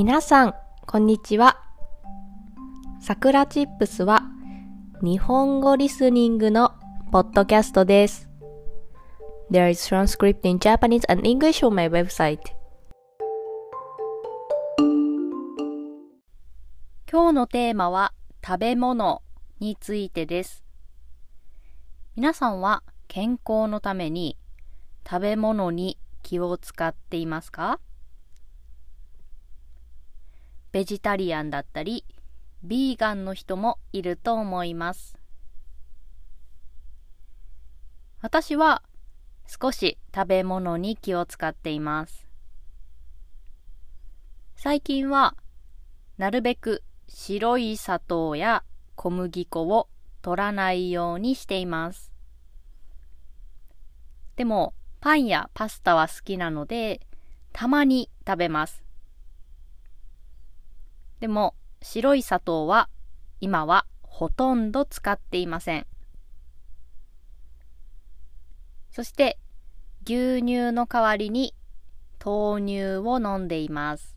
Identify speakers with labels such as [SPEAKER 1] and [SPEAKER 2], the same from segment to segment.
[SPEAKER 1] 皆さん、こんにちは。さくらチップスは日本語リスニングのポッドキャストです。There is transcript in Japanese and English on my website. 今日のテーマは食べ物についてです。皆さんは健康のために食べ物に気を使っていますか？ベジタリアンだったり、ビーガンの人もいると思います。私は少し食べ物に気を使っています。最近はなるべく白い砂糖や小麦粉を取らないようにしています。でもパンやパスタは好きなのでたまに食べます。でも白い砂糖は今はほとんど使っていません。そして牛乳の代わりに豆乳を飲んでいます。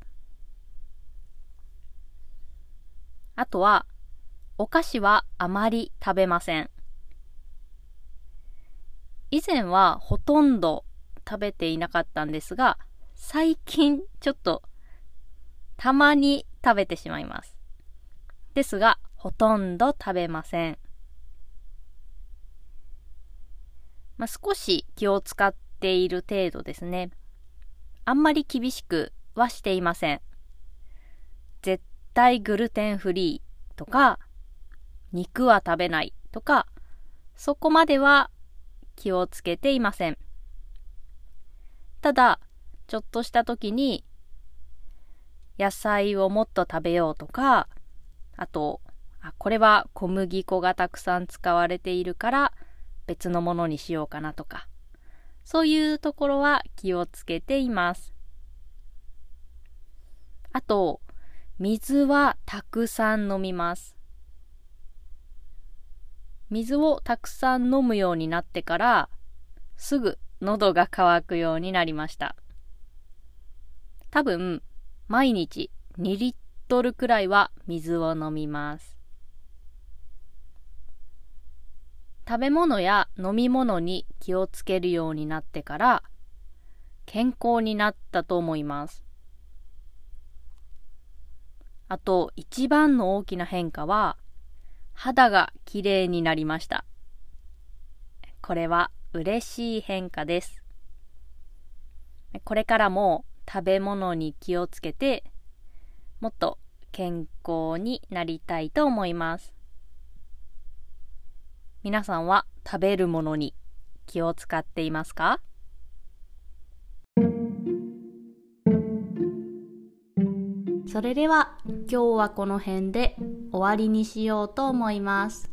[SPEAKER 1] あとはお菓子はあまり食べません。以前はほとんど食べていなかったんですが、最近ちょっとたまに食べてしまいます。ですが、ほとんど食べません。まあ、少し気を使っている程度ですね。あんまり厳しくはしていません。絶対グルテンフリーとか、肉は食べないとか、そこまでは気をつけていません。ただ、ちょっとした時に野菜をもっと食べようとか、あと、あこれは小麦粉がたくさん使われているから別のものにしようかなとか、そういうところは気をつけています。あと、水はたくさん飲みます。水をたくさん飲むようになってから、すぐ喉が渇くようになりました。多分、毎日2リットルくらいは水を飲みます。食べ物や飲み物に気をつけるようになってから健康になったと思います。あと一番の大きな変化は肌がきれいになりました。これは嬉しい変化です。これからも食べ物に気をつけてもっと健康になりたいと思います。皆さんは食べるものに気を使っていますか？それでは今日はこの辺で終わりにしようと思います。